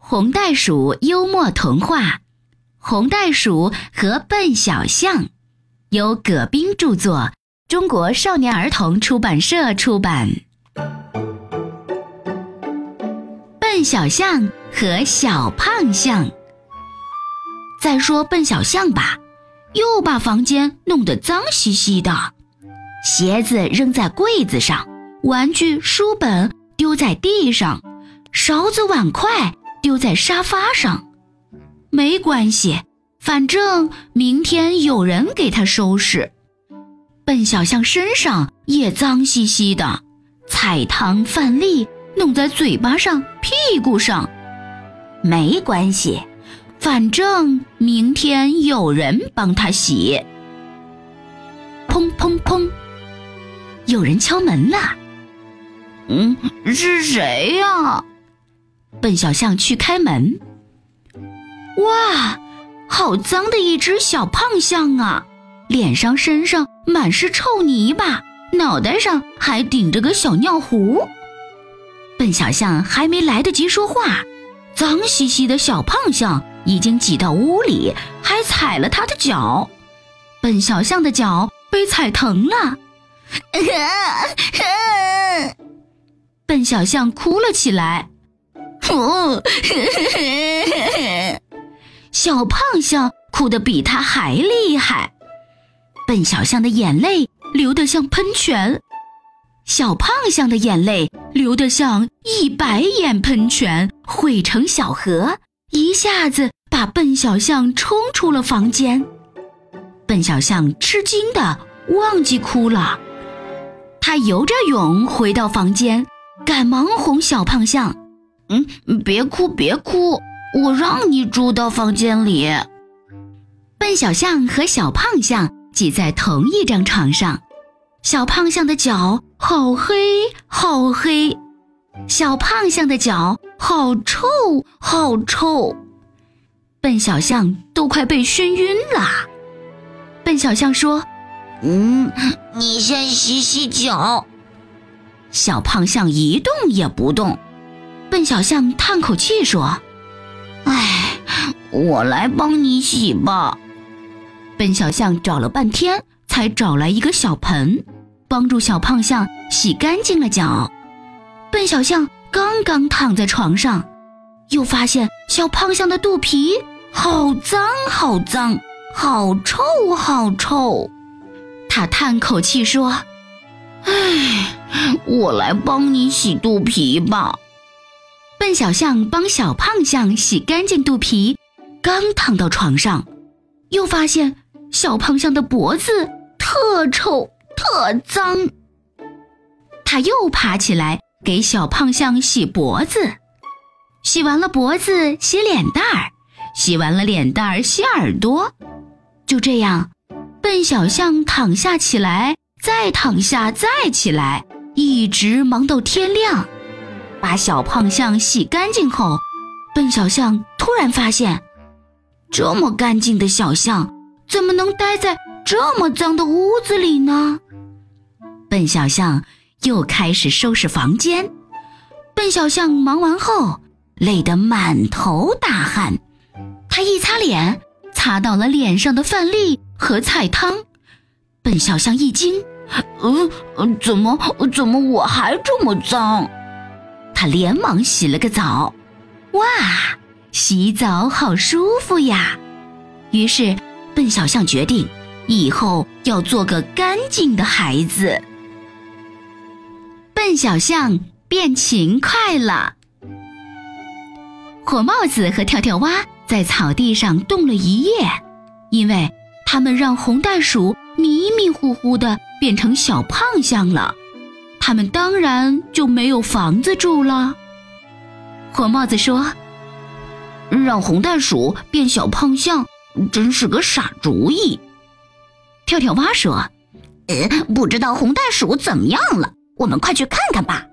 红袋鼠幽默童话《红袋鼠和笨小象》，由葛冰著作，中国少年儿童出版社出版。笨小象和小胖象。再说笨小象吧，又把房间弄得脏兮兮的，鞋子扔在柜子上，玩具、书本丢在地上，勺子、碗筷。丢在沙发上，没关系，反正明天有人给他收拾。笨小象身上也脏兮兮的，菜汤饭粒弄在嘴巴上、屁股上，没关系，反正明天有人帮他洗。砰砰砰，有人敲门了。嗯，是谁呀？笨小象去开门，哇，好脏的一只小胖象啊！脸上、身上满是臭泥巴，脑袋上还顶着个小尿壶。笨小象还没来得及说话，脏兮兮的小胖象已经挤到屋里，还踩了他的脚。笨小象的脚被踩疼了，笨小象哭了起来。哦，小胖象哭得比他还厉害，笨小象的眼泪流得像喷泉，小胖象的眼泪流得像一百眼喷泉汇成小河，一下子把笨小象冲出了房间。笨小象吃惊的忘记哭了，他游着泳回到房间，赶忙哄小胖象。嗯，别哭别哭，我让你住到房间里。笨小象和小胖象挤在同一张床上，小胖象的脚好黑好黑，小胖象的脚好臭好臭，笨小象都快被熏晕了。笨小象说：“嗯，你先洗洗脚。”小胖象一动也不动。笨小象叹口气说：“哎，我来帮你洗吧。”笨小象找了半天，才找来一个小盆，帮助小胖象洗干净了脚。笨小象刚刚躺在床上，又发现小胖象的肚皮好脏好脏，好臭好臭。他叹口气说：“哎，我来帮你洗肚皮吧。”笨小象帮小胖象洗干净肚皮，刚躺到床上，又发现小胖象的脖子特臭特脏。他又爬起来给小胖象洗脖子，洗完了脖子，洗脸蛋儿，洗完了脸蛋儿，洗耳朵。就这样，笨小象躺下起来，再躺下，再起来，一直忙到天亮。把小胖象洗干净后，笨小象突然发现，这么干净的小象怎么能待在这么脏的屋子里呢？笨小象又开始收拾房间。笨小象忙完后，累得满头大汗。他一擦脸，擦到了脸上的饭粒和菜汤。笨小象一惊：“嗯，怎么怎么我还这么脏？”他连忙洗了个澡，哇，洗澡好舒服呀！于是，笨小象决定以后要做个干净的孩子。笨小象变勤快了。火帽子和跳跳蛙在草地上冻了一夜，因为他们让红袋鼠迷迷糊糊的变成小胖象了。他们当然就没有房子住了。火帽子说：“让红袋鼠变小胖象，真是个傻主意。”跳跳蛙说：“呃，不知道红袋鼠怎么样了？我们快去看看吧。”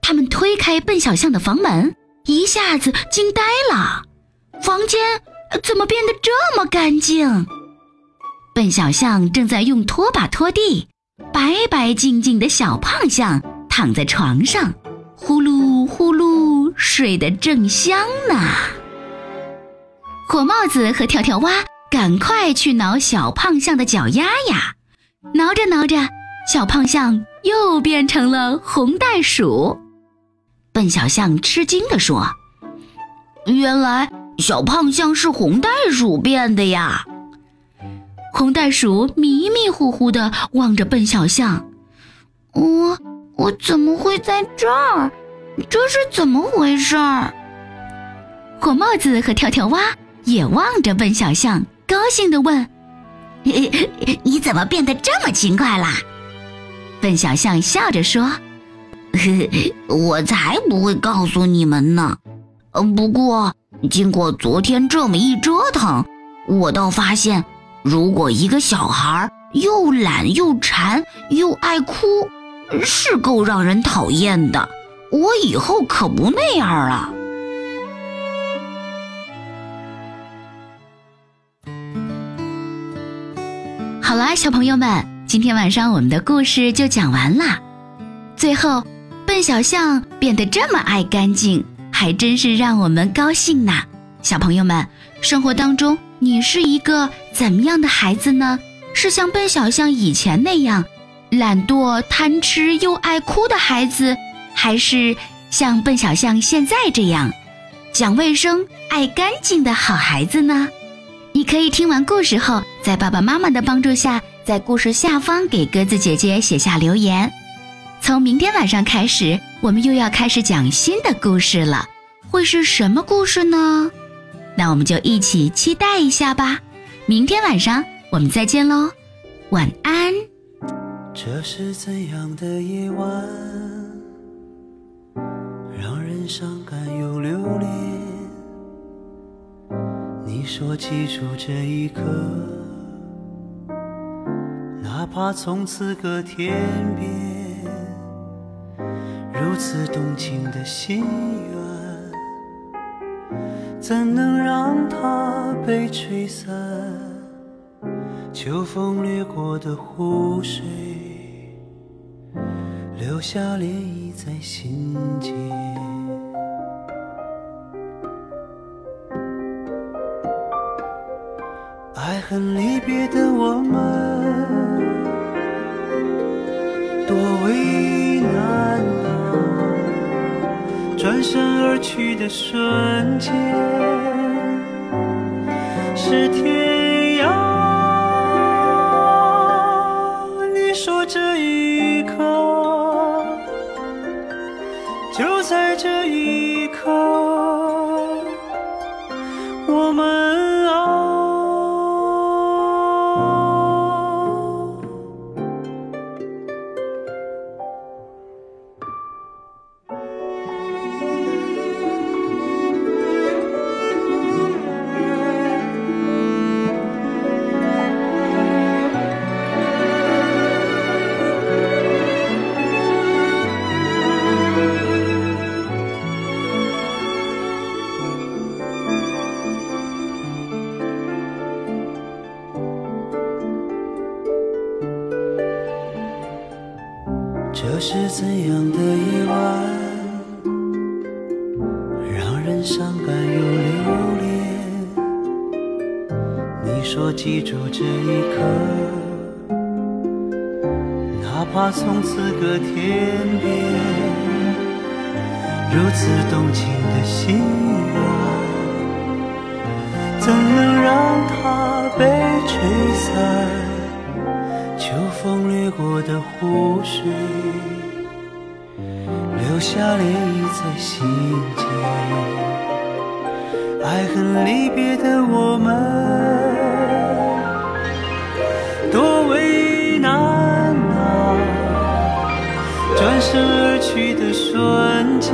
他们推开笨小象的房门，一下子惊呆了：房间怎么变得这么干净？笨小象正在用拖把拖地。白白净净的小胖象躺在床上，呼噜呼噜睡得正香呢。火帽子和跳跳蛙赶快去挠小胖象的脚丫呀，挠着挠着，小胖象又变成了红袋鼠。笨小象吃惊地说：“原来小胖象是红袋鼠变的呀！”红袋鼠迷迷糊糊地望着笨小象：“我我怎么会在这儿？这是怎么回事？”火帽子和跳跳蛙也望着笨小象，高兴地问：“你怎么变得这么勤快啦？”笨小象笑着说。我才不会告诉你们呢。不过，经过昨天这么一折腾，我倒发现，如果一个小孩又懒又馋又爱哭，是够让人讨厌的。我以后可不那样了。好啦，小朋友们，今天晚上我们的故事就讲完啦。最后。笨小象变得这么爱干净，还真是让我们高兴呢。小朋友们，生活当中你是一个怎么样的孩子呢？是像笨小象以前那样懒惰、贪吃又爱哭的孩子，还是像笨小象现在这样讲卫生、爱干净的好孩子呢？你可以听完故事后，在爸爸妈妈的帮助下，在故事下方给鸽子姐姐写下留言。从明天晚上开始，我们又要开始讲新的故事了，会是什么故事呢？那我们就一起期待一下吧。明天晚上我们再见喽，晚安。这是怎样的夜晚，让人伤感又留恋？你说记住这一刻，哪怕从此隔天边。如此动情的心，怎能让它被吹散？秋风掠过的湖水，留下涟漪在心间。爱恨离别的我们，转身而去的瞬间，是天怎样的夜晚，让人伤感又留恋？你说记住这一刻，哪怕从此隔天边。如此动情的心愿，怎能让它被吹散？秋风掠过的湖水，留下涟漪在心间。爱恨离别的我们，多为难啊！转身而去的瞬间，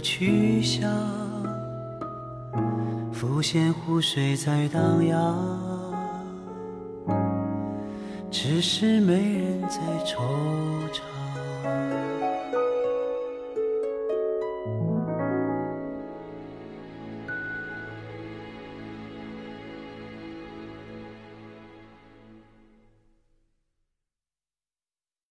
去向浮现，湖水在荡漾，只是没人在惆怅。